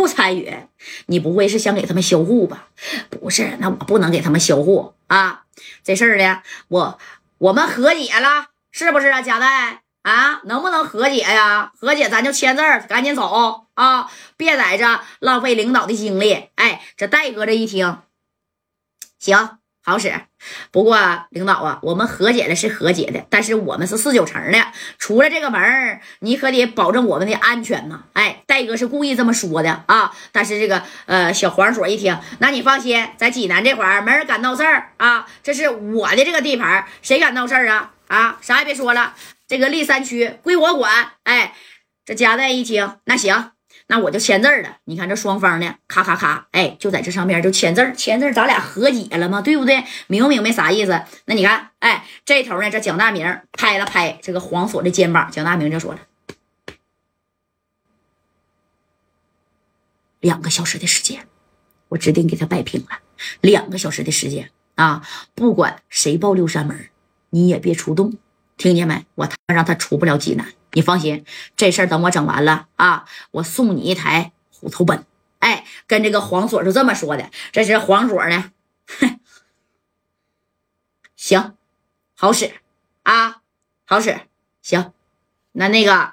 不参与，你不会是想给他们销户吧？不是，那我不能给他们销户啊！这事儿呢，我我们和解了，是不是啊，贾代啊？能不能和解呀？和解咱就签字，赶紧走啊！别在这浪费领导的精力。哎，这戴哥这一听，行。好使，不过领导啊，我们和解的是和解的，但是我们是四九城的，出了这个门你可得保证我们的安全呐。哎，戴哥是故意这么说的啊。但是这个呃小黄所一听，那你放心，在济南这块儿没人敢闹事儿啊，这是我的这个地盘，谁敢闹事儿啊？啊，啥也别说了，这个历山区归我管。哎，这贾代一听，那行。那我就签字了。你看这双方呢，咔咔咔，哎，就在这上面就签字签字咱俩和解了吗？对不对？明不明白啥意思？那你看，哎，这头呢，这蒋大明拍了拍这个黄锁的肩膀，蒋大明就说了：“两个小时的时间，我指定给他摆平了。两个小时的时间啊，不管谁报六扇门，你也别出动，听见没？我他让他出不了济南。”你放心，这事儿等我整完了啊，我送你一台虎头奔。哎，跟这个黄锁是这么说的。这是黄锁呢，哼，行，好使啊，好使，行。那那个，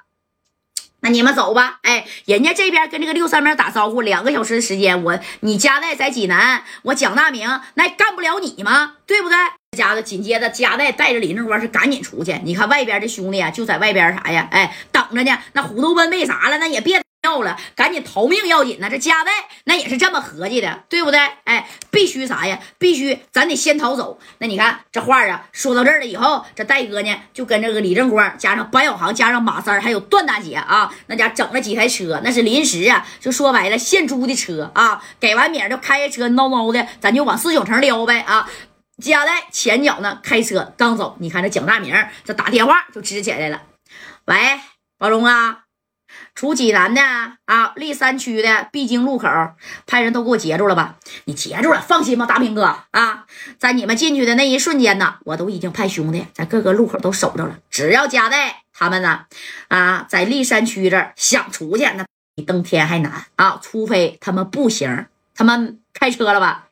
那你们走吧。哎，人家这边跟这个六三明打招呼，两个小时的时间，我你家在在济南，我蒋大明那干不了你吗？对不对？家子紧接着，加代带着李正光是赶紧出去。你看外边的兄弟啊，就在外边啥呀？哎，等着呢。那虎头奔为啥了？那也别要了，赶紧逃命要紧呢。这加代那也是这么合计的，对不对？哎，必须啥呀？必须咱得先逃走。那你看这话啊，说到这儿了以后，这戴哥呢就跟这个李正光加上白小航加上马三还有段大姐啊，那家整了几台车，那是临时啊，就说白了现租的车啊。给完名就开着车孬孬的，咱就往四九城撩呗啊。夹在前脚呢，开车刚走，你看这蒋大明这打电话就支起来了。喂，宝龙啊，出济南的啊，历山区的必经路口，派人都给我截住了吧？你截住了，放心吧，大明哥啊，在你们进去的那一瞬间呢，我都已经派兄弟在各个路口都守着了。只要夹带他们呢，啊，在历山区这想出去，那比登天还难啊！除非他们步行，他们开车了吧？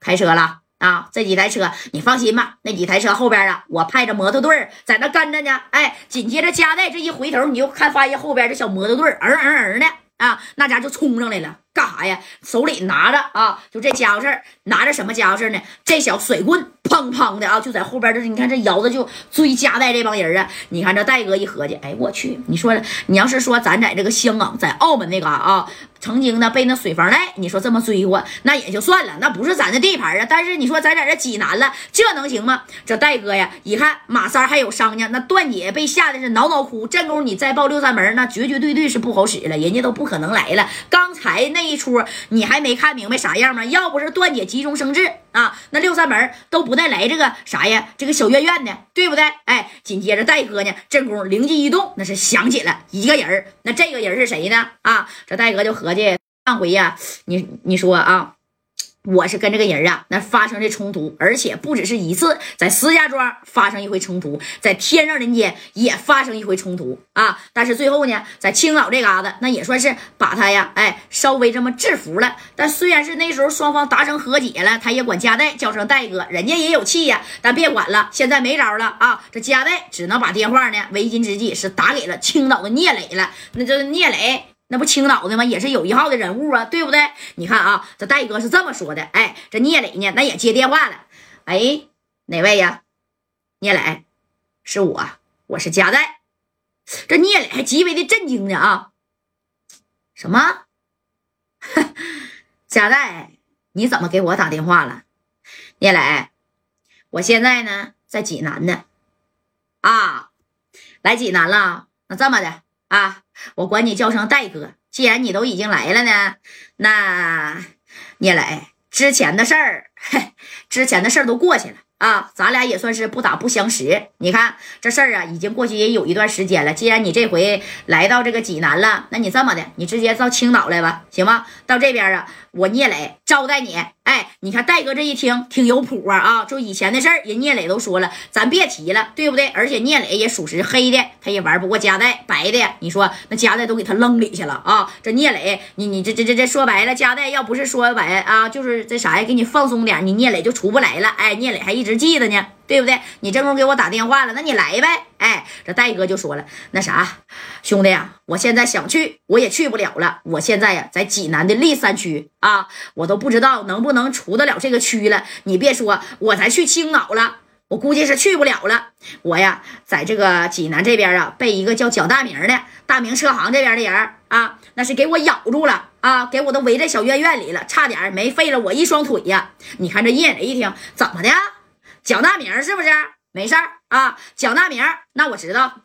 开车了。啊，这几台车你放心吧，那几台车后边啊，我派着摩托队在那跟着呢。哎，紧接着加代这一回头，你就看发现后边这小摩托队儿嗯嗯的啊，那家就冲上来了，干啥呀？手里拿着啊，就这家伙事儿，拿着什么家伙事儿呢？这小水棍，砰砰的啊，就在后边这，你看这摇的就追加代这帮人啊。你看这戴哥一合计，哎，我去，你说你要是说咱在这个香港，在澳门那嘎啊。曾经呢被那水房赖，你说这么追过，那也就算了，那不是咱的地盘啊。但是你说咱在这济南了，这能行吗？这戴哥呀，一看马三还有商家，那段姐被吓得是挠挠哭。这功夫你再报六扇门，那绝绝对对是不好使了，人家都不可能来了。刚才那一出你还没看明白啥样吗？要不是段姐急中生智啊，那六扇门都不带来这个啥呀，这个小院院的，对不对？哎，紧接着戴哥呢，这功夫灵机一动，那是想起了一个人那这个人是谁呢？啊，这戴哥就合计。上回呀，你你说啊，我是跟这个人啊，那发生的冲突，而且不只是一次，在石家庄发生一回冲突，在天上人间也发生一回冲突啊。但是最后呢，在青岛这嘎子，那也算是把他呀，哎，稍微这么制服了。但虽然是那时候双方达成和解了，他也管加代叫声戴哥，人家也有气呀。但别管了，现在没招了啊。这加代只能把电话呢，为今之计是打给了青岛的聂磊了。那这聂磊。那不青岛的吗？也是有一号的人物啊，对不对？你看啊，这戴哥是这么说的。哎，这聂磊呢，那也接电话了。哎，哪位呀？聂磊，是我，我是佳代。这聂磊还极为的震惊呢啊！什么？佳代，你怎么给我打电话了？聂磊，我现在呢在济南呢。啊，来济南了？那这么的。啊，我管你叫声戴哥。既然你都已经来了呢，那聂磊之前的事儿，之前的事儿都过去了啊，咱俩也算是不打不相识。你看这事儿啊，已经过去也有一段时间了。既然你这回来到这个济南了，那你这么的，你直接到青岛来吧，行吗？到这边啊，我聂磊招待你。哎，你看戴哥这一听挺有谱啊啊！就以前的事儿，人聂磊都说了，咱别提了，对不对？而且聂磊也属实黑的，他也玩不过加代白的。你说那加代都给他扔里去了啊！这聂磊，你你这这这这说白了，加代要不是说白啊，就是这啥呀，给你放松点，你聂磊就出不来了。哎，聂磊还一直记得呢。对不对？你正宫给我打电话了，那你来呗。哎，这戴哥就说了，那啥，兄弟呀，我现在想去，我也去不了了。我现在呀，在济南的历山区啊，我都不知道能不能出得了这个区了。你别说，我才去青岛了，我估计是去不了了。我呀，在这个济南这边啊，被一个叫蒋大明的大明车行这边的人啊，那是给我咬住了啊，给我都围在小院院里了，差点没废了我一双腿呀。你看这叶磊一听，怎么的？蒋大明是不是没事儿啊？蒋大明，那我知道，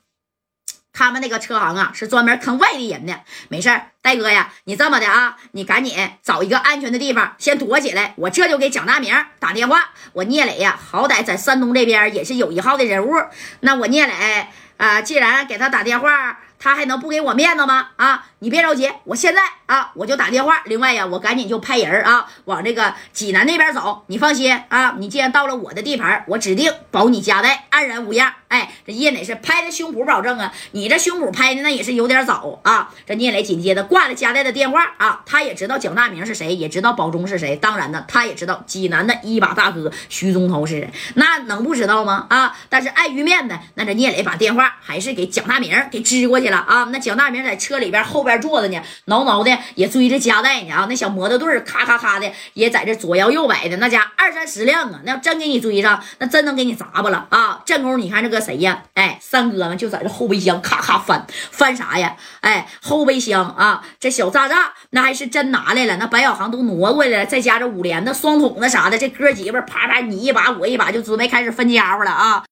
他们那个车行啊是专门坑外地人的。没事儿，戴哥呀，你这么的啊，你赶紧找一个安全的地方先躲起来。我这就给蒋大明打电话。我聂磊呀，好歹在山东这边也是有一号的人物。那我聂磊啊，既然给他打电话。他还能不给我面子吗？啊，你别着急，我现在啊我就打电话。另外呀，我赶紧就派人啊往这个济南那边走。你放心啊，你既然到了我的地盘，我指定保你家带安然无恙。哎，这聂磊是拍的胸脯保证啊，你这胸脯拍的那也是有点早啊。这聂磊紧接着挂了家带的电话啊，他也知道蒋大明是谁，也知道保中是谁，当然呢，他也知道济南的一把大哥徐宗头是谁，那能不知道吗？啊，但是碍于面子，那这聂磊把电话还是给蒋大明给支过去。了啊！那蒋大明在车里边后边坐着呢，挠挠的也追着夹带呢啊！那小摩托队咔咔咔的也在这左摇右摆的，那家二三十辆啊！那要真给你追上，那真能给你砸巴了啊！正宫，你看这个谁呀？哎，三哥们就在这后备箱咔咔翻翻啥呀？哎，后备箱啊，这小炸炸那还是真拿来了，那白小航都挪过来了，再加这五连的双筒子啥的，这哥几个啪啪你一把我一把，就准备开始分家伙了啊！